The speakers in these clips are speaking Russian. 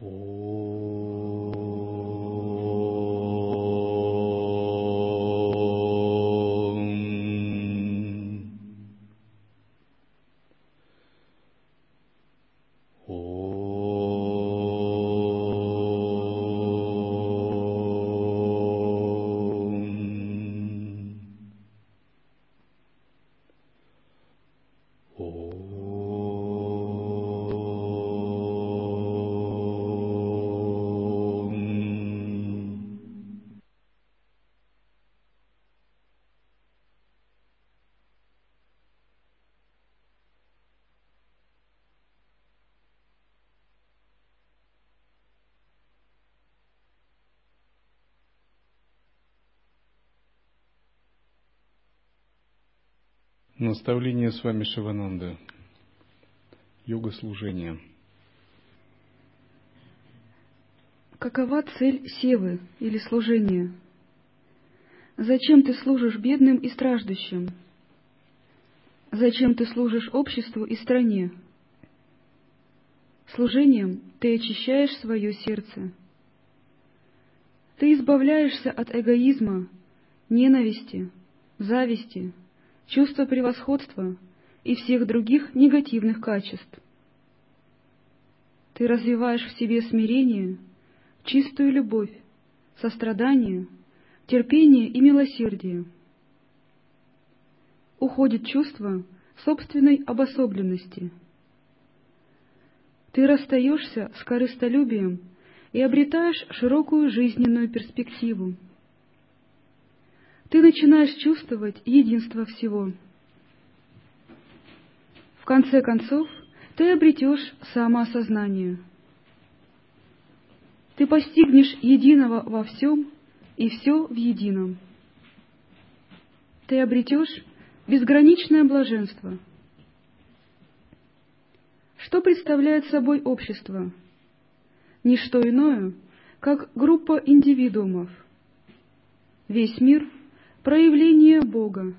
Oh. Наставление с вами Шивананда. Йога служения. Какова цель севы или служения? Зачем ты служишь бедным и страждущим? Зачем ты служишь обществу и стране? Служением ты очищаешь свое сердце. Ты избавляешься от эгоизма, ненависти, зависти, чувство превосходства и всех других негативных качеств. Ты развиваешь в себе смирение, чистую любовь, сострадание, терпение и милосердие. Уходит чувство собственной обособленности. Ты расстаешься с корыстолюбием и обретаешь широкую жизненную перспективу ты начинаешь чувствовать единство всего. В конце концов, ты обретешь самоосознание. Ты постигнешь единого во всем и все в едином. Ты обретешь безграничное блаженство. Что представляет собой общество? Ничто иное, как группа индивидуумов. Весь мир проявление Бога.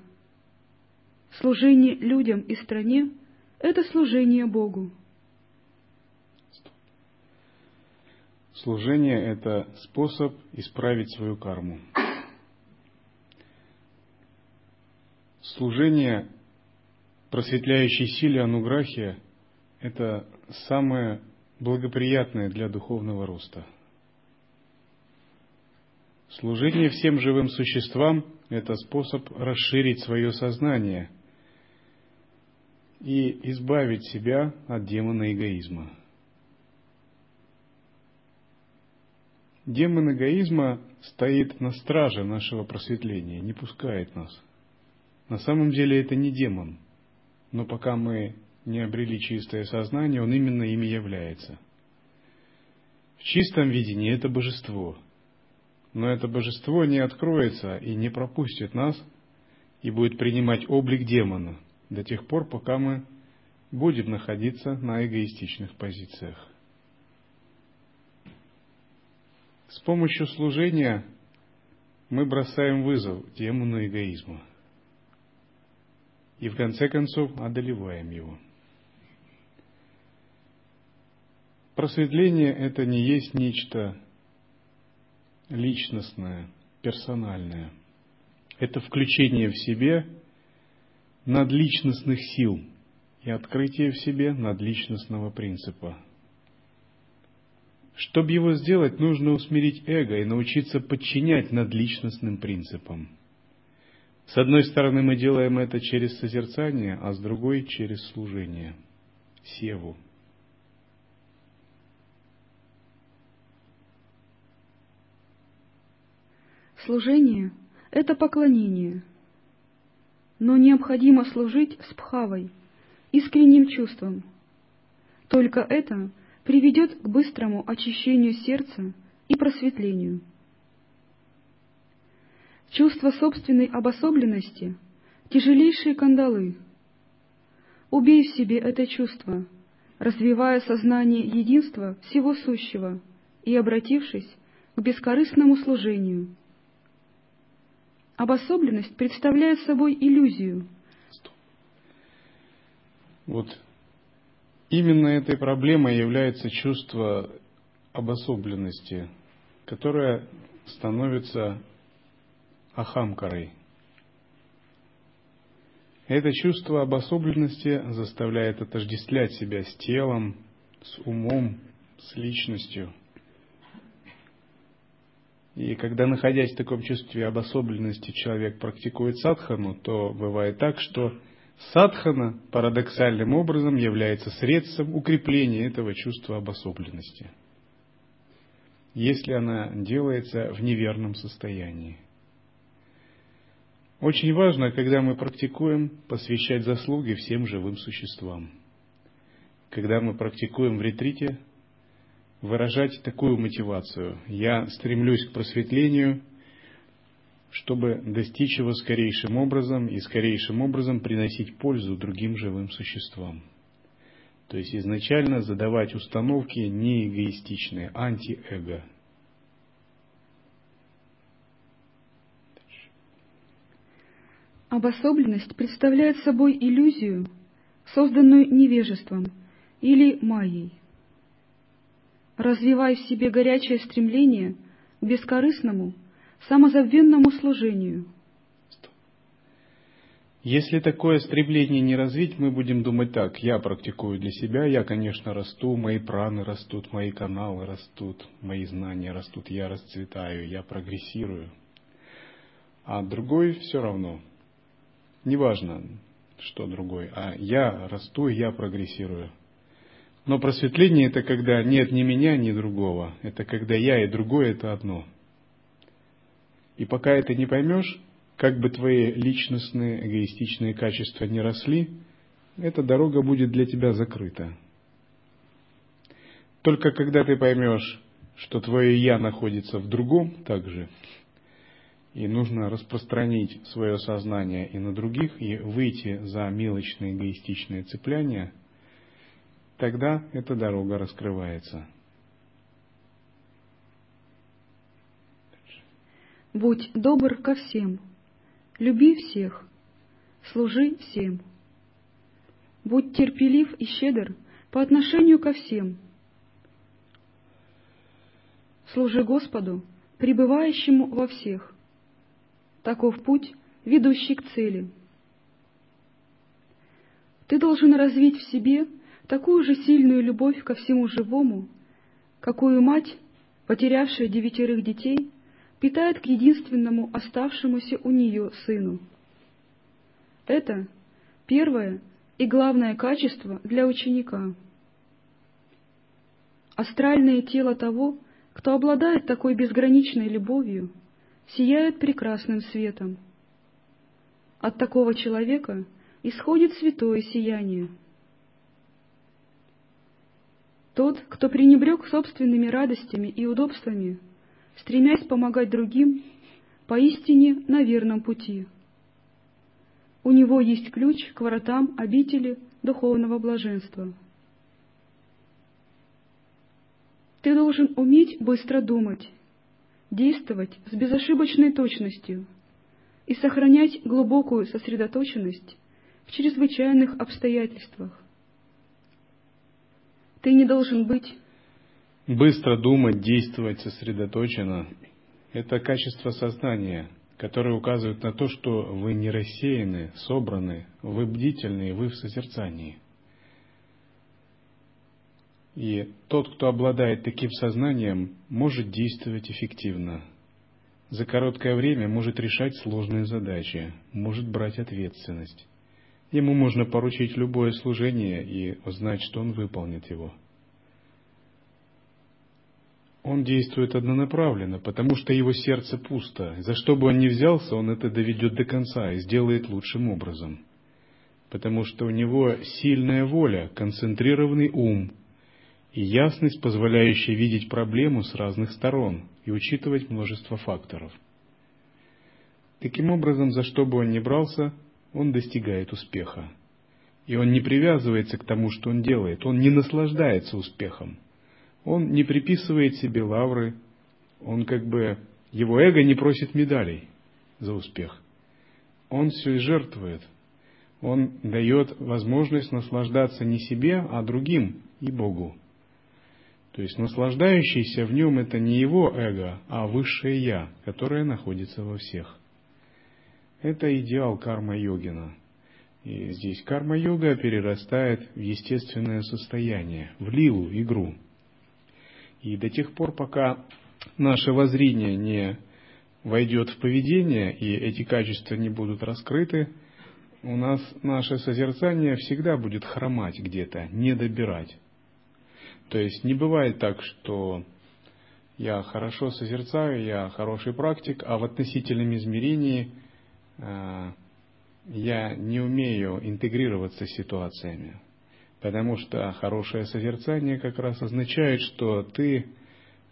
Служение людям и стране — это служение Богу. Служение – это способ исправить свою карму. Служение просветляющей силе Ануграхи – это самое благоприятное для духовного роста. Служение всем живым существам это способ расширить свое сознание и избавить себя от демона эгоизма. Демон эгоизма стоит на страже нашего просветления, не пускает нас. На самом деле это не демон, но пока мы не обрели чистое сознание, он именно ими является. В чистом видении это божество – но это божество не откроется и не пропустит нас и будет принимать облик демона до тех пор, пока мы будем находиться на эгоистичных позициях. С помощью служения мы бросаем вызов демону эгоизма и в конце концов одолеваем его. Просветление это не есть нечто личностное, персональное. Это включение в себе надличностных сил и открытие в себе надличностного принципа. Чтобы его сделать, нужно усмирить эго и научиться подчинять надличностным принципам. С одной стороны, мы делаем это через созерцание, а с другой – через служение, севу – Служение — это поклонение, но необходимо служить с пхавой, искренним чувством. Только это приведет к быстрому очищению сердца и просветлению. Чувство собственной обособленности — тяжелейшие кандалы. Убей в себе это чувство, развивая сознание единства всего сущего и обратившись к бескорыстному служению — Обособленность представляет собой иллюзию. Вот именно этой проблемой является чувство обособленности, которая становится ахамкарой. Это чувство обособленности заставляет отождествлять себя с телом, с умом, с личностью. И когда, находясь в таком чувстве обособленности, человек практикует садхану, то бывает так, что садхана парадоксальным образом является средством укрепления этого чувства обособленности, если она делается в неверном состоянии. Очень важно, когда мы практикуем, посвящать заслуги всем живым существам. Когда мы практикуем в ретрите, выражать такую мотивацию. Я стремлюсь к просветлению, чтобы достичь его скорейшим образом и скорейшим образом приносить пользу другим живым существам. То есть изначально задавать установки не эгоистичные, антиэго. Обособленность представляет собой иллюзию, созданную невежеством или майей. Развивай в себе горячее стремление к бескорыстному, самозабвенному служению. Если такое стремление не развить, мы будем думать так, я практикую для себя, я, конечно, расту, мои праны растут, мои каналы растут, мои знания растут, я расцветаю, я прогрессирую. А другой все равно – неважно, что другой, а я расту, я прогрессирую. Но просветление это когда нет ни меня, ни другого. Это когда я и другое это одно. И пока это не поймешь, как бы твои личностные эгоистичные качества не росли, эта дорога будет для тебя закрыта. Только когда ты поймешь, что твое я находится в другом также, и нужно распространить свое сознание и на других, и выйти за мелочные эгоистичные цепляния, тогда эта дорога раскрывается. Будь добр ко всем, люби всех, служи всем. Будь терпелив и щедр по отношению ко всем. Служи Господу, пребывающему во всех – Таков путь, ведущий к цели. Ты должен развить в себе такую же сильную любовь ко всему живому, какую мать, потерявшая девятерых детей, питает к единственному оставшемуся у нее сыну. Это первое и главное качество для ученика. Астральное тело того, кто обладает такой безграничной любовью, сияют прекрасным светом. От такого человека исходит святое сияние. Тот, кто пренебрег собственными радостями и удобствами, стремясь помогать другим, поистине на верном пути. У него есть ключ к воротам обители духовного блаженства. Ты должен уметь быстро думать действовать с безошибочной точностью и сохранять глубокую сосредоточенность в чрезвычайных обстоятельствах. Ты не должен быть... Быстро думать, действовать сосредоточенно – это качество сознания, которое указывает на то, что вы не рассеяны, собраны, вы бдительны, вы в созерцании – и тот, кто обладает таким сознанием, может действовать эффективно. За короткое время может решать сложные задачи, может брать ответственность. Ему можно поручить любое служение и узнать, что он выполнит его. Он действует однонаправленно, потому что его сердце пусто. За что бы он ни взялся, он это доведет до конца и сделает лучшим образом. Потому что у него сильная воля, концентрированный ум, и ясность, позволяющая видеть проблему с разных сторон и учитывать множество факторов. Таким образом, за что бы он ни брался, он достигает успеха. И он не привязывается к тому, что он делает, он не наслаждается успехом. Он не приписывает себе лавры, он как бы, его эго не просит медалей за успех. Он все жертвует. Он дает возможность наслаждаться не себе, а другим и Богу. То есть наслаждающийся в нем это не его эго, а высшее я, которое находится во всех. Это идеал карма-йогина. И здесь карма-йога перерастает в естественное состояние, в лилу, игру. И до тех пор, пока наше воззрение не войдет в поведение, и эти качества не будут раскрыты, у нас наше созерцание всегда будет хромать где-то, не добирать. То есть не бывает так, что я хорошо созерцаю, я хороший практик, а в относительном измерении я не умею интегрироваться с ситуациями. Потому что хорошее созерцание как раз означает, что ты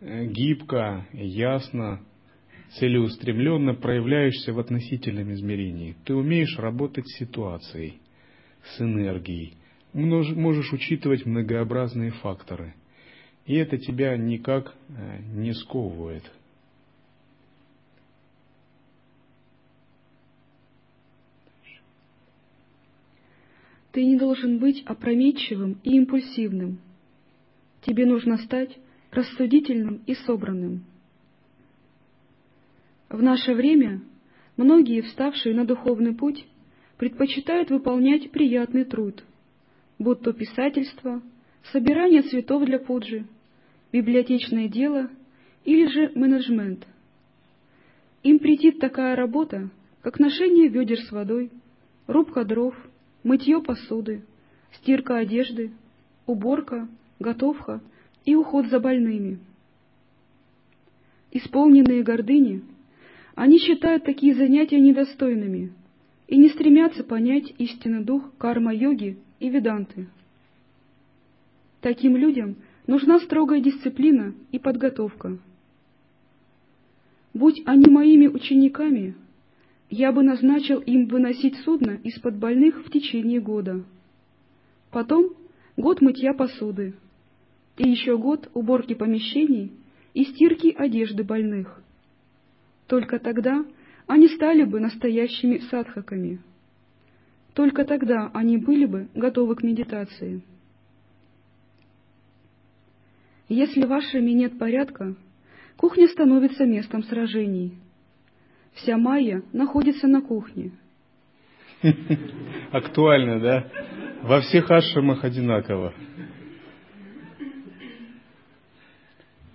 э, гибко, ясно, целеустремленно проявляешься в относительном измерении. Ты умеешь работать с ситуацией, с энергией, можешь учитывать многообразные факторы. И это тебя никак э, не сковывает. Ты не должен быть опрометчивым и импульсивным. Тебе нужно стать рассудительным и собранным. В наше время многие, вставшие на духовный путь, предпочитают выполнять приятный труд, будь то писательство, собирание цветов для пуджи, библиотечное дело или же менеджмент. Им претит такая работа, как ношение ведер с водой, рубка дров, мытье посуды, стирка одежды, уборка, готовка и уход за больными. Исполненные гордыни, они считают такие занятия недостойными и не стремятся понять истинный дух карма-йоги и веданты. Таким людям нужна строгая дисциплина и подготовка. Будь они моими учениками, я бы назначил им выносить судно из-под больных в течение года. Потом год мытья посуды, и еще год уборки помещений и стирки одежды больных. Только тогда они стали бы настоящими садхаками. Только тогда они были бы готовы к медитации. Если в ашраме нет порядка, кухня становится местом сражений. Вся майя находится на кухне. Актуально, да? Во всех ашрамах одинаково.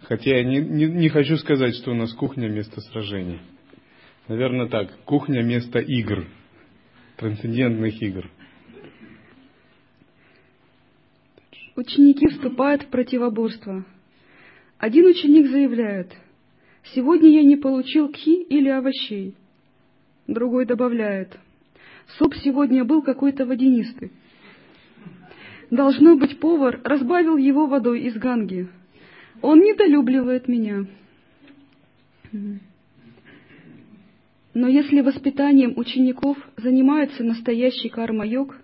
Хотя я не, не, не хочу сказать, что у нас кухня место сражений. Наверное так, кухня место игр трансцендентных игр. Ученики вступают в противоборство. Один ученик заявляет, «Сегодня я не получил кхи или овощей». Другой добавляет, «Суп сегодня был какой-то водянистый». Должно быть, повар разбавил его водой из ганги. Он недолюбливает меня. Но если воспитанием учеников занимается настоящий карма-йог,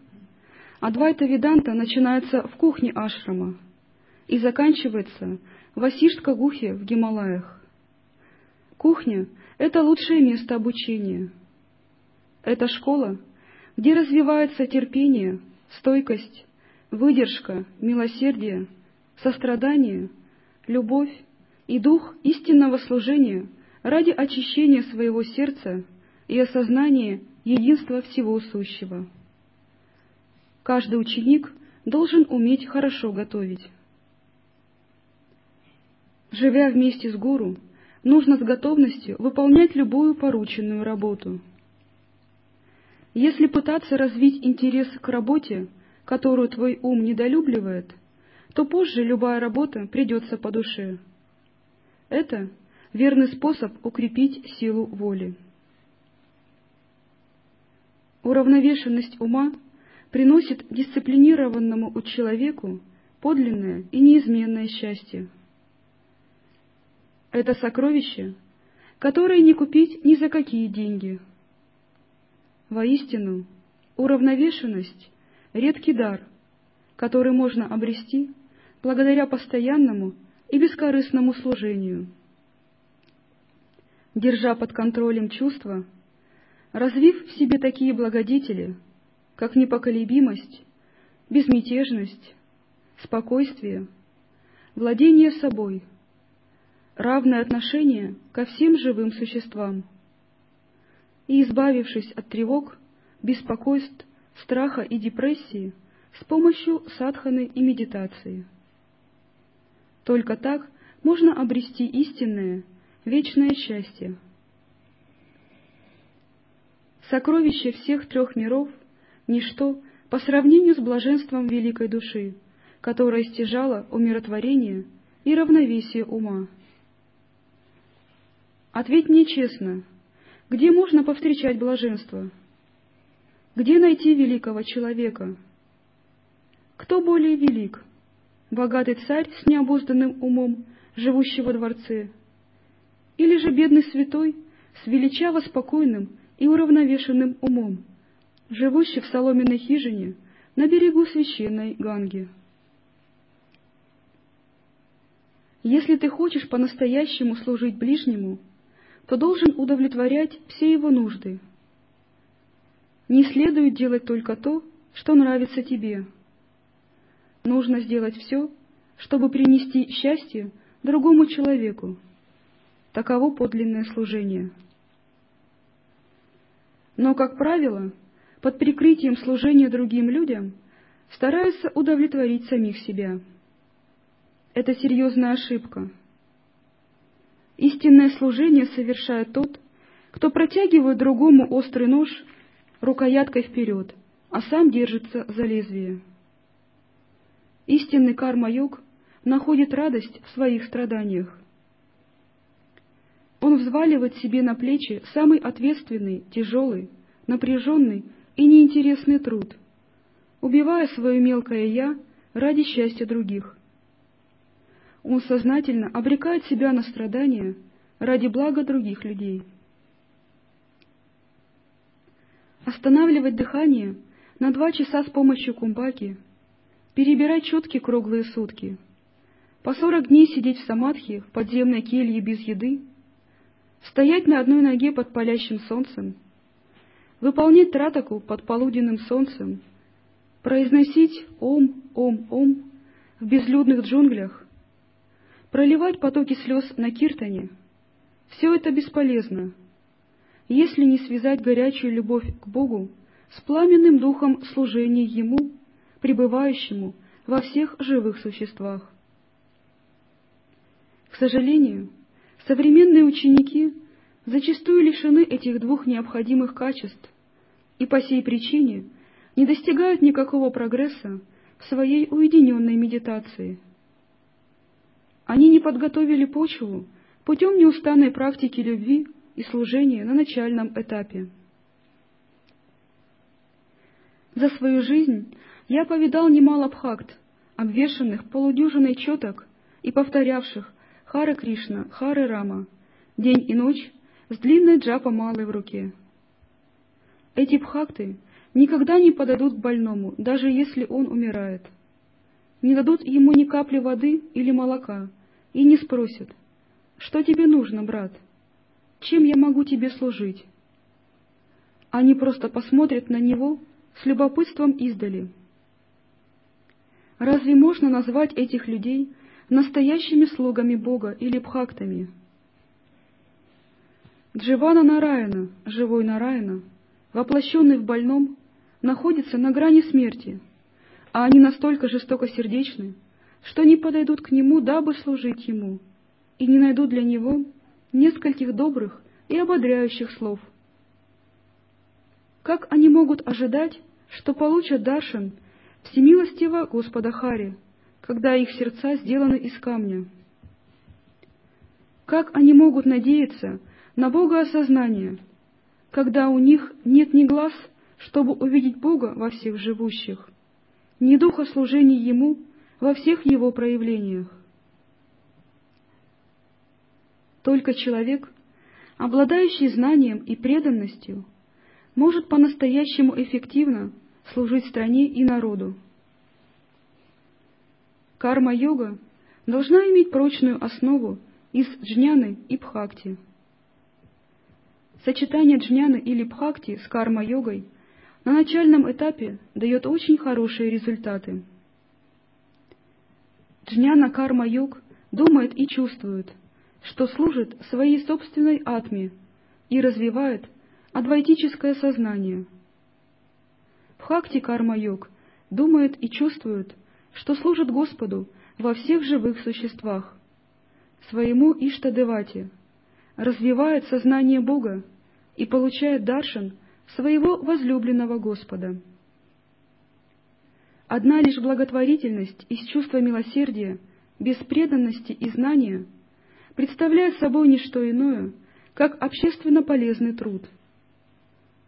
Адвайта Веданта начинается в кухне ашрама и заканчивается в Асиштка-гухе в Гималаях. Кухня — это лучшее место обучения. Это школа, где развивается терпение, стойкость, выдержка, милосердие, сострадание, любовь и дух истинного служения — ради очищения своего сердца и осознания единства всего сущего. Каждый ученик должен уметь хорошо готовить. Живя вместе с гуру, нужно с готовностью выполнять любую порученную работу. Если пытаться развить интерес к работе, которую твой ум недолюбливает, то позже любая работа придется по душе. Это верный способ укрепить силу воли. Уравновешенность ума приносит дисциплинированному человеку подлинное и неизменное счастье. Это сокровище, которое не купить ни за какие деньги. Воистину, уравновешенность — редкий дар, который можно обрести благодаря постоянному и бескорыстному служению — держа под контролем чувства, развив в себе такие благодетели, как непоколебимость, безмятежность, спокойствие, владение собой, равное отношение ко всем живым существам. И избавившись от тревог, беспокойств, страха и депрессии с помощью садханы и медитации. Только так можно обрести истинное, вечное счастье. Сокровище всех трех миров — ничто по сравнению с блаженством великой души, которая стяжала умиротворение и равновесие ума. Ответь мне честно, где можно повстречать блаженство? Где найти великого человека? Кто более велик? Богатый царь с необузданным умом, живущий во дворце? Или же бедный святой с величаво спокойным и уравновешенным умом, живущий в соломенной хижине на берегу священной Ганги? Если ты хочешь по-настоящему служить ближнему, то должен удовлетворять все его нужды. Не следует делать только то, что нравится тебе. Нужно сделать все, чтобы принести счастье другому человеку. Таково подлинное служение. Но, как правило, под прикрытием служения другим людям стараются удовлетворить самих себя. Это серьезная ошибка. Истинное служение совершает тот, кто протягивает другому острый нож рукояткой вперед, а сам держится за лезвие. Истинный карма-йог находит радость в своих страданиях. Он взваливает себе на плечи самый ответственный, тяжелый, напряженный и неинтересный труд, убивая свое мелкое «я» ради счастья других. Он сознательно обрекает себя на страдания ради блага других людей. Останавливать дыхание на два часа с помощью кумбаки, перебирать четки круглые сутки, по сорок дней сидеть в самадхи в подземной келье без еды, стоять на одной ноге под палящим солнцем, выполнять тратаку под полуденным солнцем, произносить «Ом, Ом, Ом» в безлюдных джунглях, проливать потоки слез на киртане — все это бесполезно, если не связать горячую любовь к Богу с пламенным духом служения Ему, пребывающему во всех живых существах. К сожалению, современные ученики зачастую лишены этих двух необходимых качеств и по сей причине не достигают никакого прогресса в своей уединенной медитации – они не подготовили почву путем неустанной практики любви и служения на начальном этапе. За свою жизнь я повидал немало бхакт, обвешанных полудюжиной четок и повторявших Хара Кришна, Хары Рама, день и ночь с длинной джапа малой в руке. Эти бхакты никогда не подадут к больному, даже если он умирает. Не дадут ему ни капли воды или молока, и не спросят, что тебе нужно, брат, чем я могу тебе служить. Они просто посмотрят на него с любопытством издали. Разве можно назвать этих людей настоящими слугами Бога или бхактами? Дживана Нараяна, живой Нараяна, воплощенный в больном, находится на грани смерти, а они настолько жестокосердечны, что не подойдут к нему, дабы служить ему, и не найдут для него нескольких добрых и ободряющих слов. Как они могут ожидать, что получат даршан всемилостивого Господа Хари, когда их сердца сделаны из камня? Как они могут надеяться на Бога осознание, когда у них нет ни глаз, чтобы увидеть Бога во всех живущих, ни духа служения Ему во всех его проявлениях. Только человек, обладающий знанием и преданностью, может по-настоящему эффективно служить стране и народу. Карма-йога должна иметь прочную основу из джняны и бхакти. Сочетание джняны или бхакти с карма-йогой на начальном этапе дает очень хорошие результаты. Джняна Карма-йог думает и чувствует, что служит своей собственной атме и развивает адвайтическое сознание. Бхакти Карма-йог думает и чувствует, что служит Господу во всех живых существах, своему Иштадевате, развивает сознание Бога и получает даршан своего возлюбленного Господа. Одна лишь благотворительность из чувства милосердия, без преданности и знания представляет собой не что иное, как общественно полезный труд.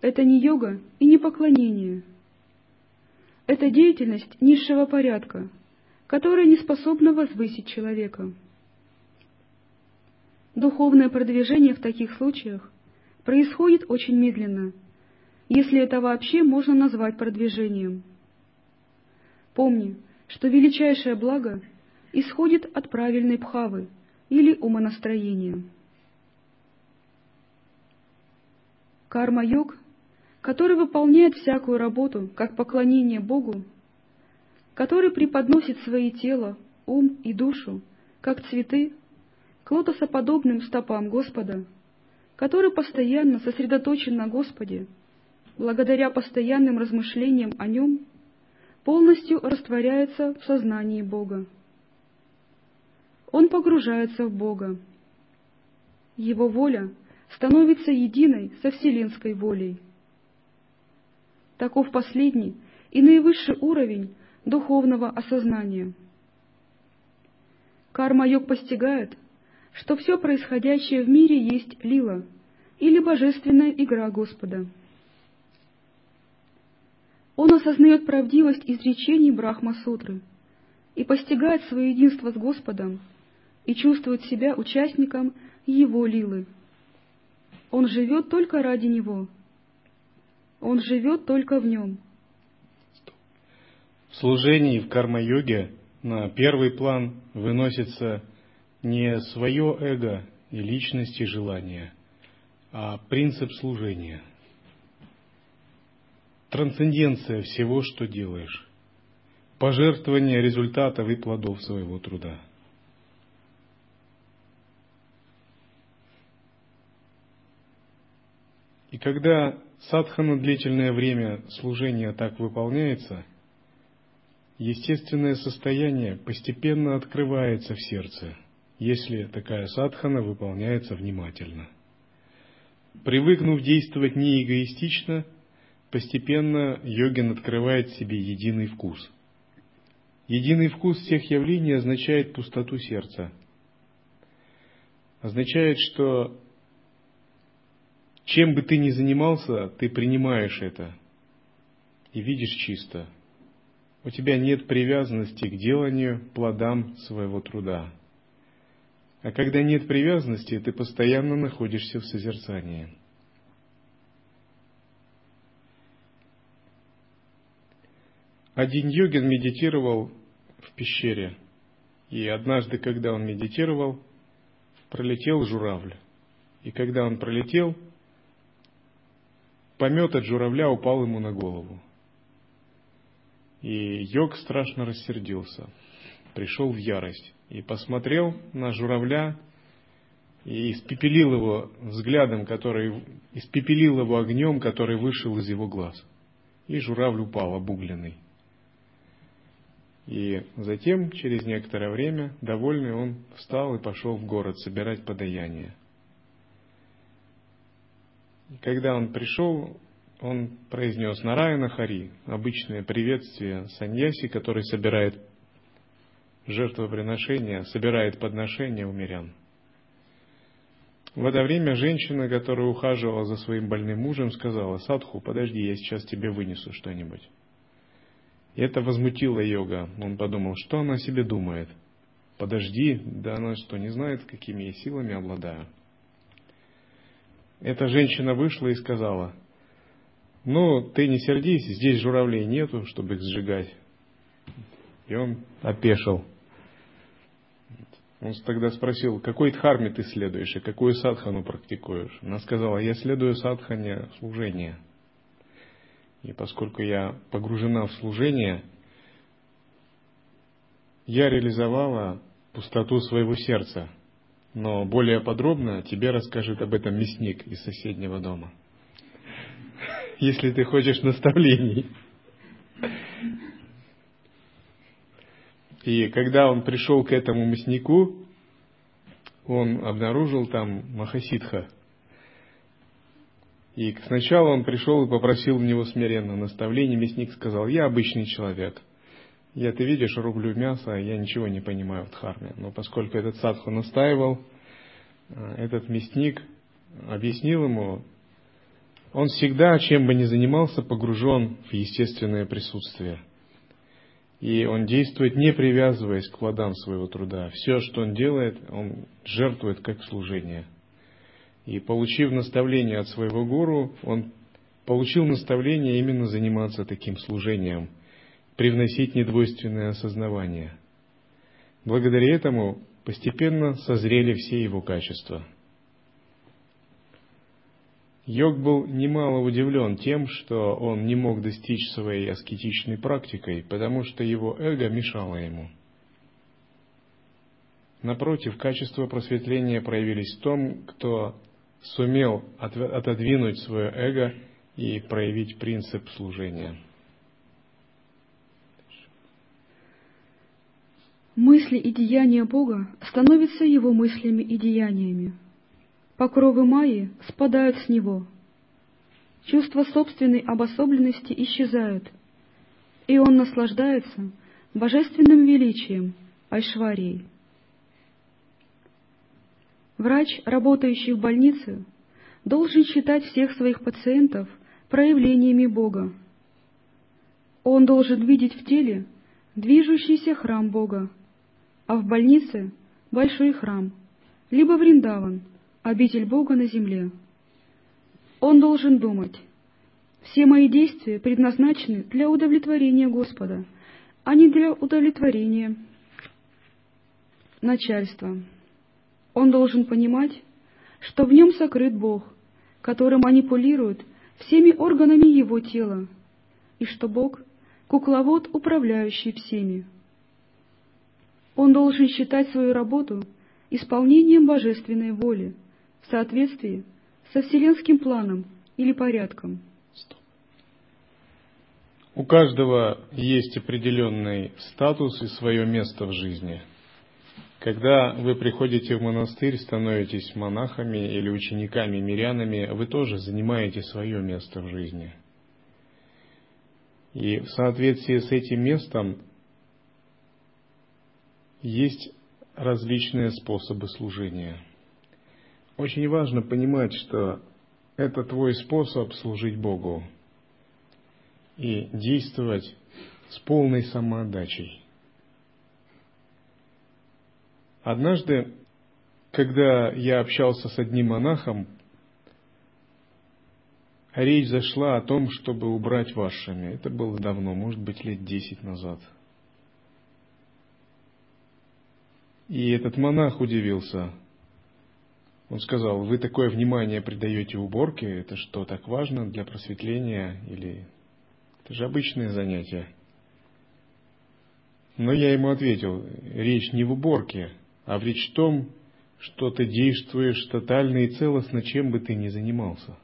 Это не йога и не поклонение. Это деятельность низшего порядка, которая не способна возвысить человека. Духовное продвижение в таких случаях происходит очень медленно, если это вообще можно назвать продвижением. Помни, что величайшее благо исходит от правильной пхавы или умонастроения. Карма-йог, который выполняет всякую работу как поклонение Богу, который преподносит свои тело, ум и душу, как цветы, к лотосоподобным стопам Господа, который постоянно сосредоточен на Господе, благодаря постоянным размышлениям о Нем, полностью растворяется в сознании Бога. Он погружается в Бога. Его воля становится единой со вселенской волей. Таков последний и наивысший уровень духовного осознания. Карма-йог постигает, что все происходящее в мире есть лила или божественная игра Господа. Он осознает правдивость изречений Брахма-сутры и постигает свое единство с Господом и чувствует себя участником Его лилы. Он живет только ради Него. Он живет только в Нем. В служении в карма-йоге на первый план выносится не свое эго и личность и желание, а принцип служения. Трансценденция всего, что делаешь. Пожертвование результатов и плодов своего труда. И когда садхана длительное время служения так выполняется, естественное состояние постепенно открывается в сердце – если такая садхана выполняется внимательно. Привыкнув действовать не эгоистично, постепенно йогин открывает себе единый вкус. Единый вкус всех явлений означает пустоту сердца. Означает, что чем бы ты ни занимался, ты принимаешь это и видишь чисто. У тебя нет привязанности к деланию, плодам своего труда. А когда нет привязанности, ты постоянно находишься в созерцании. Один йогин медитировал в пещере, и однажды, когда он медитировал, пролетел журавль. И когда он пролетел, помет от журавля упал ему на голову. И йог страшно рассердился, пришел в ярость и посмотрел на журавля и испепелил его взглядом, который испепелил его огнем, который вышел из его глаз. И журавль упал обугленный. И затем, через некоторое время, довольный, он встал и пошел в город собирать подаяние. И когда он пришел, он произнес Нараяна Хари, обычное приветствие саньяси, который собирает жертвоприношения, собирает подношения у мирян. В это время женщина, которая ухаживала за своим больным мужем, сказала, «Садху, подожди, я сейчас тебе вынесу что-нибудь». И это возмутило йога. Он подумал, что она себе думает. «Подожди, да она что, не знает, какими я силами обладаю?» Эта женщина вышла и сказала, «Ну, ты не сердись, здесь журавлей нету, чтобы их сжигать». И он опешил. Он тогда спросил, какой дхарме ты следуешь и какую садхану практикуешь? Она сказала, я следую садхане служения. И поскольку я погружена в служение, я реализовала пустоту своего сердца, но более подробно тебе расскажет об этом мясник из соседнего дома. Если ты хочешь наставлений. И когда он пришел к этому мяснику, он обнаружил там Махасидха. И сначала он пришел и попросил у него смиренно наставление. Мясник сказал, я обычный человек. Я, ты видишь, рублю мясо, я ничего не понимаю в дхарме. Но поскольку этот садху настаивал, э, этот мясник объяснил ему, он всегда, чем бы ни занимался, погружен в естественное присутствие – и он действует, не привязываясь к плодам своего труда. Все, что он делает, он жертвует как служение. И получив наставление от своего гуру, он получил наставление именно заниматься таким служением, привносить недвойственное осознавание. Благодаря этому постепенно созрели все его качества – Йог был немало удивлен тем, что он не мог достичь своей аскетичной практикой, потому что его эго мешало ему. Напротив, качества просветления проявились в том, кто сумел отодвинуть свое эго и проявить принцип служения. Мысли и деяния Бога становятся Его мыслями и деяниями покровы Майи спадают с него. Чувство собственной обособленности исчезают, и он наслаждается божественным величием Айшварией. Врач, работающий в больнице, должен считать всех своих пациентов проявлениями Бога. Он должен видеть в теле движущийся храм Бога, а в больнице — большой храм, либо Вриндаван, обитель Бога на земле. Он должен думать, все мои действия предназначены для удовлетворения Господа, а не для удовлетворения начальства. Он должен понимать, что в нем сокрыт Бог, который манипулирует всеми органами его тела, и что Бог — кукловод, управляющий всеми. Он должен считать свою работу исполнением божественной воли — в соответствии со вселенским планом или порядком. У каждого есть определенный статус и свое место в жизни. Когда вы приходите в монастырь, становитесь монахами или учениками, мирянами, вы тоже занимаете свое место в жизни. И в соответствии с этим местом есть различные способы служения – очень важно понимать, что это твой способ служить Богу и действовать с полной самоотдачей. Однажды, когда я общался с одним монахом, речь зашла о том, чтобы убрать вашими. Это было давно, может быть, лет десять назад. И этот монах удивился – он сказал, вы такое внимание придаете уборке, это что, так важно для просветления или это же обычное занятие. Но я ему ответил, речь не в уборке, а в речь в том, что ты действуешь тотально и целостно, чем бы ты ни занимался.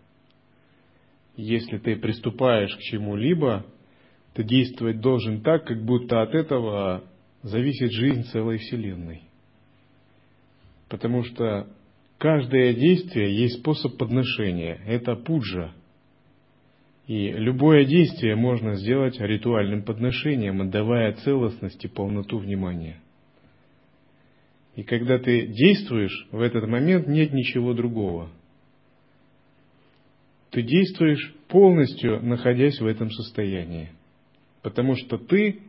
Если ты приступаешь к чему-либо, ты действовать должен так, как будто от этого зависит жизнь целой Вселенной. Потому что Каждое действие есть способ подношения. Это пуджа. И любое действие можно сделать ритуальным подношением, отдавая целостность и полноту внимания. И когда ты действуешь, в этот момент нет ничего другого. Ты действуешь полностью, находясь в этом состоянии. Потому что ты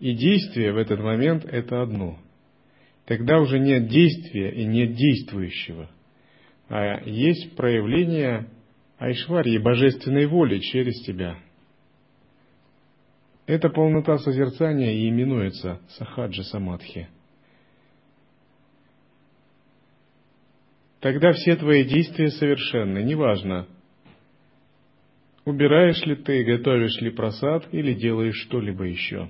и действие в этот момент – это одно – тогда уже нет действия и нет действующего, а есть проявление Айшварии, божественной воли через тебя. Эта полнота созерцания и именуется Сахаджа Самадхи. тогда все твои действия совершенны, неважно, убираешь ли ты, готовишь ли просад или делаешь что-либо еще.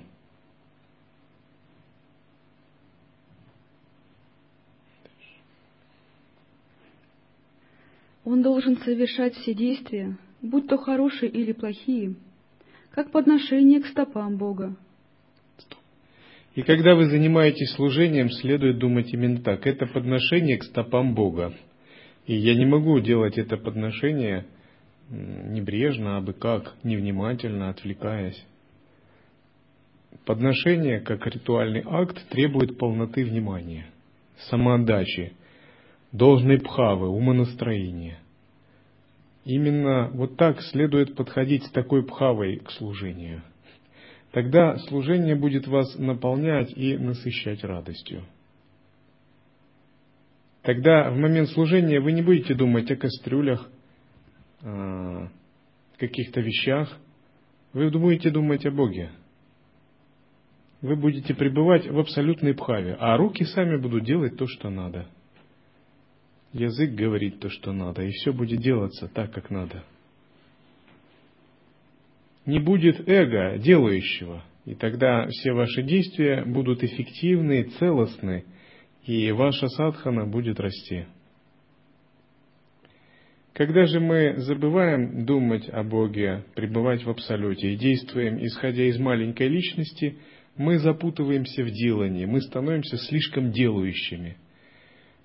Он должен совершать все действия, будь то хорошие или плохие, как подношение к стопам Бога, и когда вы занимаетесь служением, следует думать именно так. Это подношение к стопам Бога. И я не могу делать это подношение небрежно, а бы как, невнимательно, отвлекаясь. Подношение, как ритуальный акт, требует полноты внимания, самоотдачи, должной пхавы, умонастроения. Именно вот так следует подходить с такой пхавой к служению. Тогда служение будет вас наполнять и насыщать радостью. Тогда в момент служения вы не будете думать о кастрюлях, о каких-то вещах, вы будете думать о Боге. Вы будете пребывать в абсолютной пхаве, а руки сами будут делать то, что надо – язык говорит то, что надо, и все будет делаться так, как надо. Не будет эго делающего, и тогда все ваши действия будут эффективны, целостны, и ваша садхана будет расти. Когда же мы забываем думать о Боге, пребывать в Абсолюте и действуем, исходя из маленькой личности, мы запутываемся в делании, мы становимся слишком делающими –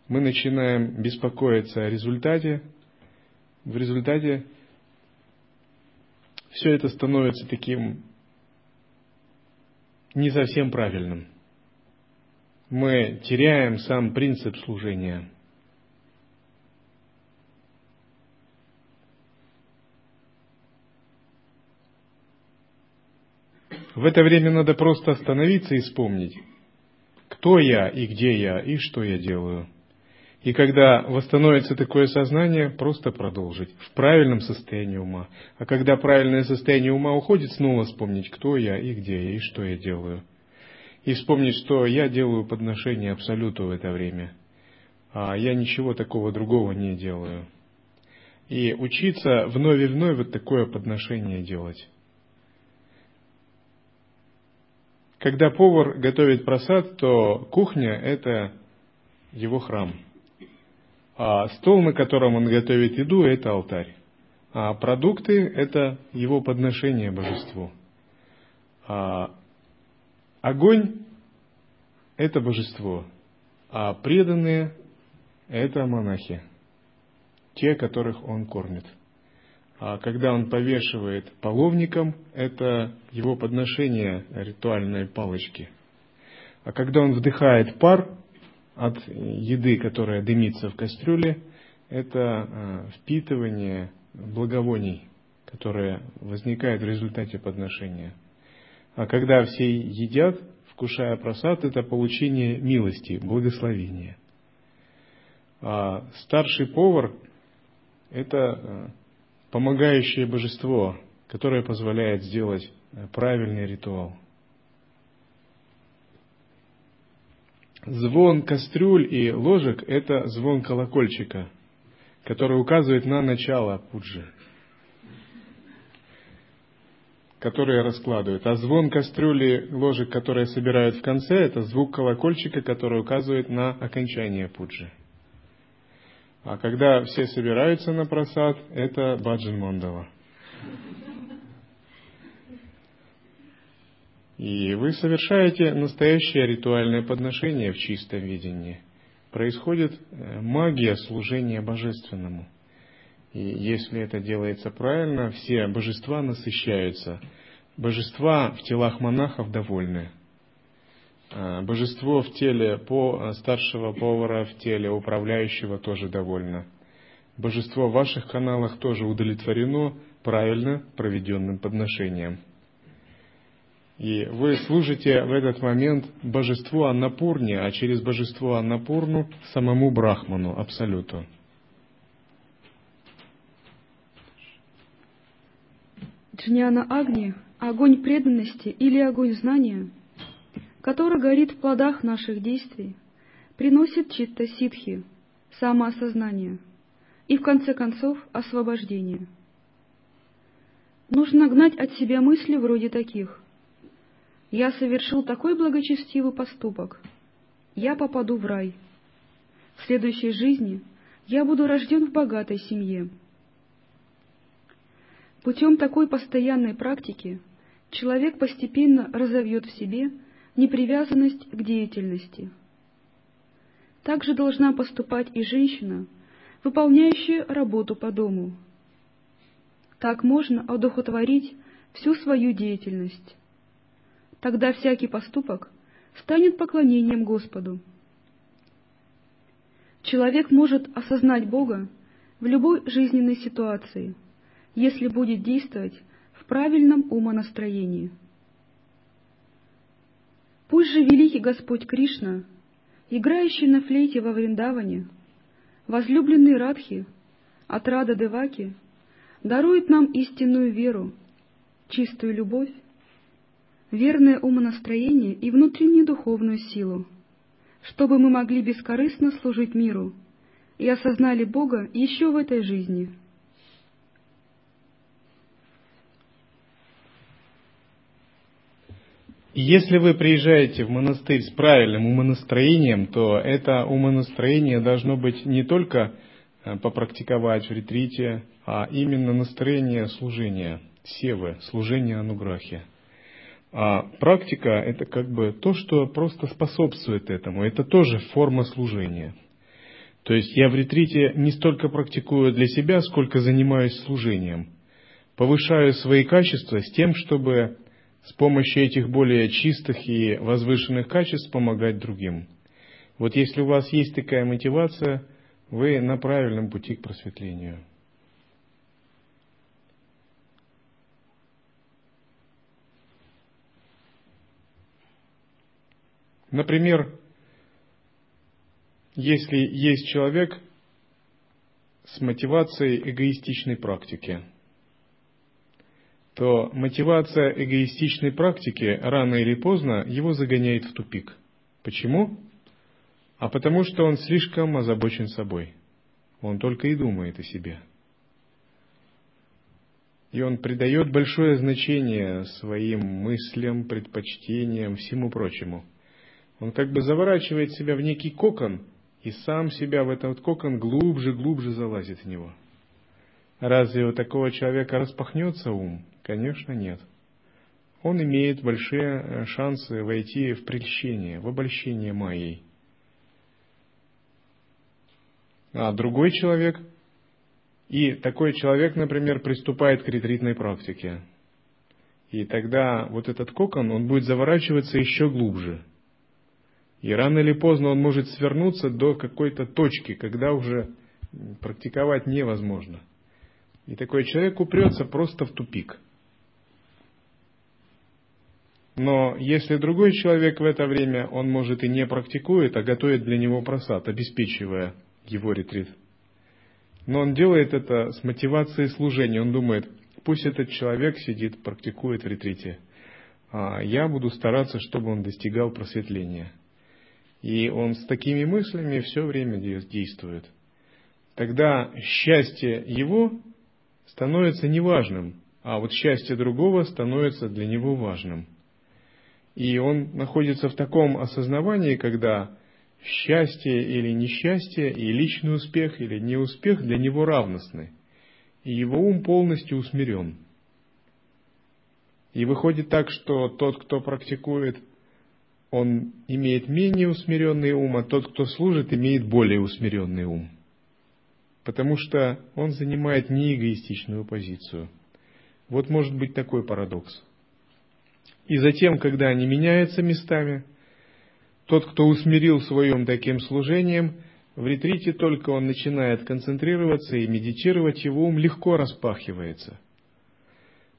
мы начинаем беспокоиться о результате, в результате все это становится таким не совсем правильным. Мы теряем сам принцип служения. В это время надо просто остановиться и вспомнить, кто я и где я и что я делаю – и когда восстановится такое сознание, просто продолжить в правильном состоянии ума. А когда правильное состояние ума уходит, снова вспомнить, кто я и где я и что я делаю. И вспомнить, что я делаю подношение Абсолюту в это время. А я ничего такого другого не делаю. И учиться вновь и вновь вот такое подношение делать. Когда повар готовит просад, то кухня – это его храм – стол, на котором он готовит еду, это алтарь. А продукты – это его подношение божеству. А огонь – это божество. А преданные – это монахи, те, которых он кормит. А когда он повешивает половником, это его подношение ритуальной палочки. А когда он вдыхает пар, от еды, которая дымится в кастрюле, это э, впитывание благовоний, которое возникает в результате подношения. А когда все едят, вкушая просад, это получение милости, благословения. А старший повар – это э, помогающее божество, которое позволяет сделать э, правильный ритуал – Звон кастрюль и ложек – это звон колокольчика, который указывает на начало пуджи, которые раскладывают. А звон кастрюли, ложек, которые собирают в конце, это звук колокольчика, который указывает на окончание пуджи. А когда все собираются на просад, это баджан мандала. И вы совершаете настоящее ритуальное подношение в чистом видении. Происходит э, магия служения божественному. И если это делается правильно, все божества насыщаются. Божества в телах монахов довольны. А божество в теле по старшего повара, в теле управляющего тоже довольно. Божество в ваших каналах тоже удовлетворено правильно проведенным подношением – и вы служите в этот момент божеству Аннапурни, а через божество Аннапурну самому Брахману, Абсолюту. Джняна Агни – огонь преданности или огонь знания, который горит в плодах наших действий, приносит читта ситхи, самоосознание и, в конце концов, освобождение. Нужно гнать от себя мысли вроде таких – я совершил такой благочестивый поступок. Я попаду в рай. В следующей жизни я буду рожден в богатой семье. Путем такой постоянной практики человек постепенно разовьет в себе непривязанность к деятельности. Также должна поступать и женщина, выполняющая работу по дому. Так можно одухотворить всю свою деятельность. Тогда всякий поступок станет поклонением Господу. Человек может осознать Бога в любой жизненной ситуации, если будет действовать в правильном умонастроении. Пусть же великий Господь Кришна, играющий на флейте во Вриндаване, возлюбленный Радхи, от Рада Деваки, дарует нам истинную веру, чистую любовь, верное умонастроение и внутреннюю духовную силу, чтобы мы могли бескорыстно служить миру и осознали Бога еще в этой жизни. Если вы приезжаете в монастырь с правильным умонастроением, то это умонастроение должно быть не только э, попрактиковать в ретрите, а именно настроение служения, севы, служения ануграхи. А практика – это как бы то, что просто способствует этому. Это тоже форма служения. То есть я в ретрите не столько практикую для себя, сколько занимаюсь служением. Повышаю свои качества с тем, чтобы с помощью этих более чистых и возвышенных качеств помогать другим. Вот если у вас есть такая мотивация, вы на правильном пути к просветлению. Например, если есть человек с мотивацией эгоистичной практики – то мотивация эгоистичной практики рано или поздно его загоняет в тупик. Почему? А потому что он слишком озабочен собой. Он только и думает о себе. И он придает большое значение своим мыслям, предпочтениям, всему прочему. Он как бы заворачивает себя в некий кокон, и сам себя в этот кокон глубже-глубже залазит в него. Разве у такого человека распахнется ум? Конечно, нет. Он имеет большие э, шансы войти в прельщение, в обольщение Майей. А другой человек, и такой человек, например, приступает к ретритной практике. И тогда вот этот кокон, он будет заворачиваться еще глубже. И рано или поздно он может свернуться до какой-то точки, когда уже практиковать невозможно. И такой человек упрется просто в тупик – но если другой человек в это время, он может и не практикует, а готовит для него просад, обеспечивая его ретрит. Но он делает это с мотивацией служения. Он думает, пусть этот человек сидит, практикует в ретрите, а я буду стараться, чтобы он достигал просветления. И он с такими мыслями все время действует. Тогда счастье его становится неважным, а вот счастье другого становится для него важным – и он находится в таком осознавании, когда счастье или несчастье, и личный успех или неуспех для него равностны. И его ум полностью усмирен. И выходит так, что тот, кто практикует, он имеет менее усмиренный ум, а тот, кто служит, имеет более усмиренный ум. Потому что он занимает неэгоистичную позицию. Вот может быть такой парадокс. И затем, когда они меняются местами, тот, кто усмирил своем таким служением, в ретрите только он начинает концентрироваться и медитировать, его ум легко распахивается.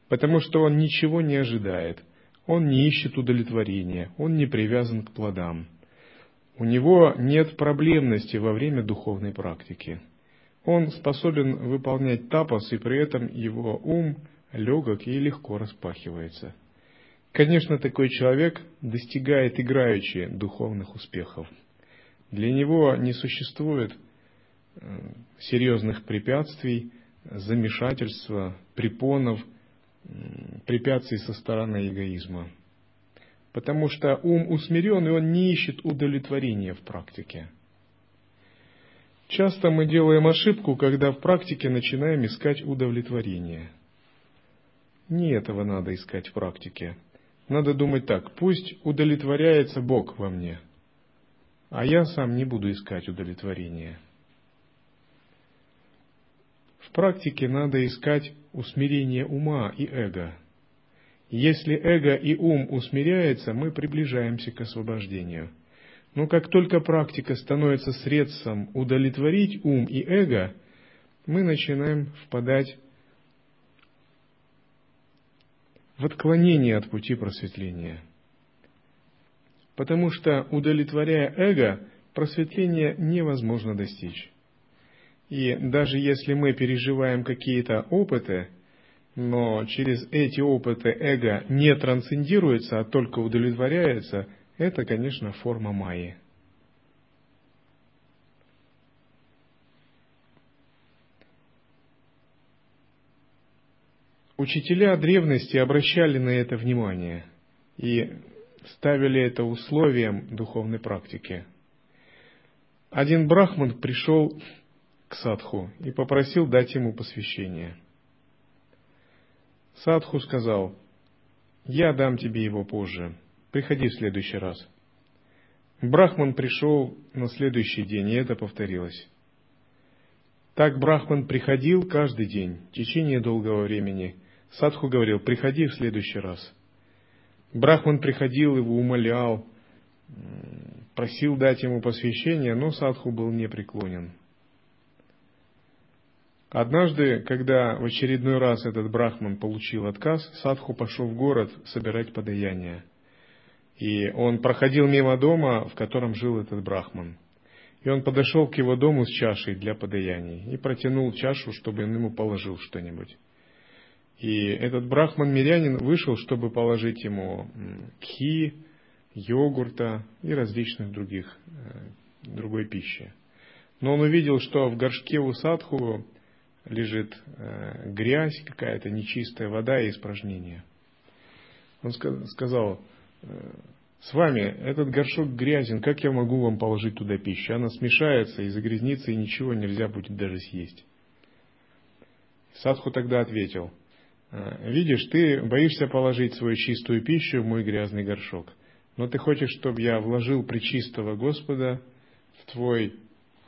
Потому что он ничего не ожидает, он не ищет удовлетворения, он не привязан к плодам. У него нет проблемности во время духовной практики. Он способен выполнять тапос, и при этом его ум легок и легко распахивается. Конечно, такой человек достигает играючи духовных успехов. Для него не существует э, серьезных препятствий, замешательства, препонов, препятствий со стороны эгоизма. Потому что ум усмирен, и он не ищет удовлетворения в практике. Часто мы делаем ошибку, когда в практике начинаем искать удовлетворение. Не этого надо искать в практике. Надо думать так, пусть удовлетворяется Бог во мне, а я сам не буду искать удовлетворения. В практике надо искать усмирение ума и эго. Если эго и ум усмиряется, мы приближаемся к освобождению – но как только практика становится средством удовлетворить ум и эго, мы начинаем впадать в отклонение от пути просветления. Потому что, удовлетворяя эго, просветление невозможно достичь. И даже если мы переживаем какие-то опыты, но через эти опыты эго не трансцендируется, а только удовлетворяется – это, конечно, форма майи. Учителя древности обращали на это внимание и ставили это условием духовной практики. Один брахман пришел к садху и попросил дать ему посвящение. Садху сказал, «Я дам тебе его позже, Приходи в следующий раз. Брахман пришел на следующий день, и это повторилось. Так Брахман приходил каждый день, в течение долгого времени. Садху говорил, приходи в следующий раз. Брахман приходил, его умолял, просил дать ему посвящение, но Садху был непреклонен. Однажды, когда в очередной раз этот брахман получил отказ, Садху пошел в город собирать подаяние. И он проходил мимо дома, в котором жил этот брахман. И он подошел к его дому с чашей для подаяний и протянул чашу, чтобы он ему положил что-нибудь. И этот брахман-мирянин вышел, чтобы положить ему кхи, йогурта и различных других, э, другой пищи. Но он увидел, что в горшке у садху лежит э, грязь, какая-то нечистая вода и испражнения. Он сказал, Э, с вами этот горшок грязен, как я могу вам положить туда пищу? Она смешается и загрязнится, и ничего нельзя будет даже съесть. Садху тогда ответил, «Э, видишь, ты боишься положить свою чистую пищу в мой грязный горшок, но ты хочешь, чтобы я вложил причистого Господа в твой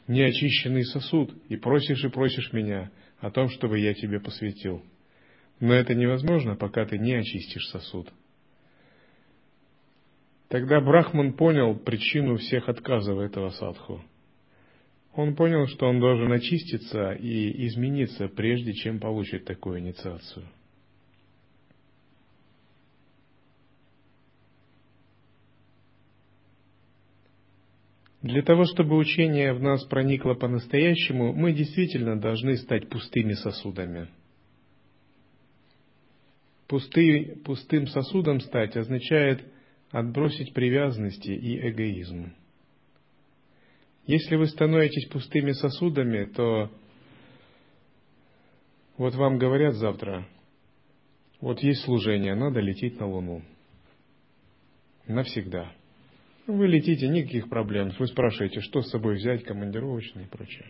неочищенный сосуд, и просишь и просишь меня о том, чтобы я тебе посвятил. Но это невозможно, пока ты не очистишь сосуд. Тогда Брахман понял причину всех отказов этого садху. Он понял, что он должен очиститься и измениться, прежде чем получить такую инициацию. Для того, чтобы учение в нас проникло по-настоящему, мы действительно должны стать пустыми сосудами. Пусты, пустым сосудом стать означает отбросить привязанности и эгоизм. Если вы становитесь пустыми сосудами, то вот вам говорят завтра, вот есть служение, надо лететь на Луну. Навсегда. Вы летите, никаких проблем. Вы спрашиваете, что с собой взять, командировочные и прочее.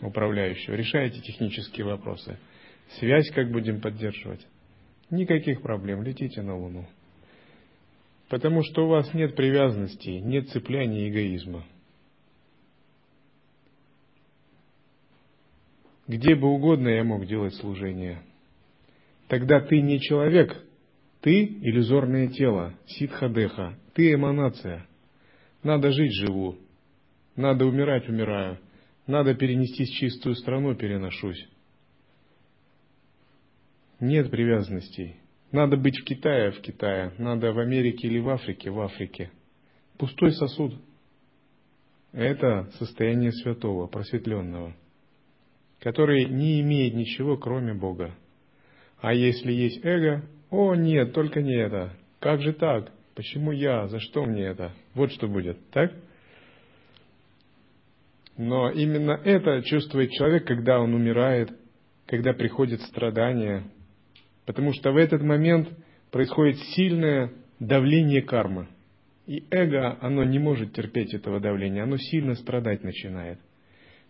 Управляющего. Решаете технические вопросы. Связь как будем поддерживать. Никаких проблем, летите на Луну. Потому что у вас нет привязанности, нет цепляния эгоизма. Где бы угодно я мог делать служение. Тогда ты не человек, ты иллюзорное тело, ситха-деха, ты эманация. Надо жить живу, надо умирать умираю, надо перенестись в чистую страну переношусь. Нет привязанностей. Надо быть в Китае, в Китае. Надо в Америке или в Африке, в Африке. Пустой сосуд. Это состояние святого, просветленного, который не имеет ничего, кроме Бога. А если есть эго, о нет, только не это. Как же так? Почему я? За что мне это? Вот что будет, так? Но именно это чувствует человек, когда он умирает, когда приходит страдание, Потому что в этот момент происходит сильное давление кармы. И эго, оно не может терпеть этого давления, оно сильно страдать начинает.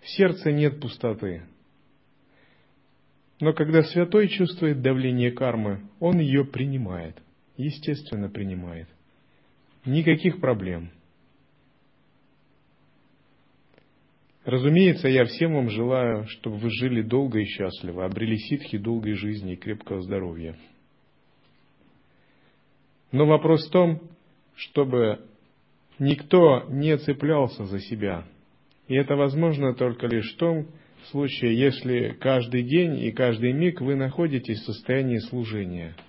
в сердце нет пустоты. Но когда святой чувствует давление кармы, он ее принимает, естественно принимает. Никаких проблем. Разумеется, я всем вам желаю, чтобы вы жили долго и счастливо, обрели ситхи долгой жизни и крепкого здоровья. Но вопрос в том, чтобы никто не цеплялся за себя. И это возможно только лишь в том случае, если каждый день и каждый миг вы находитесь в состоянии служения –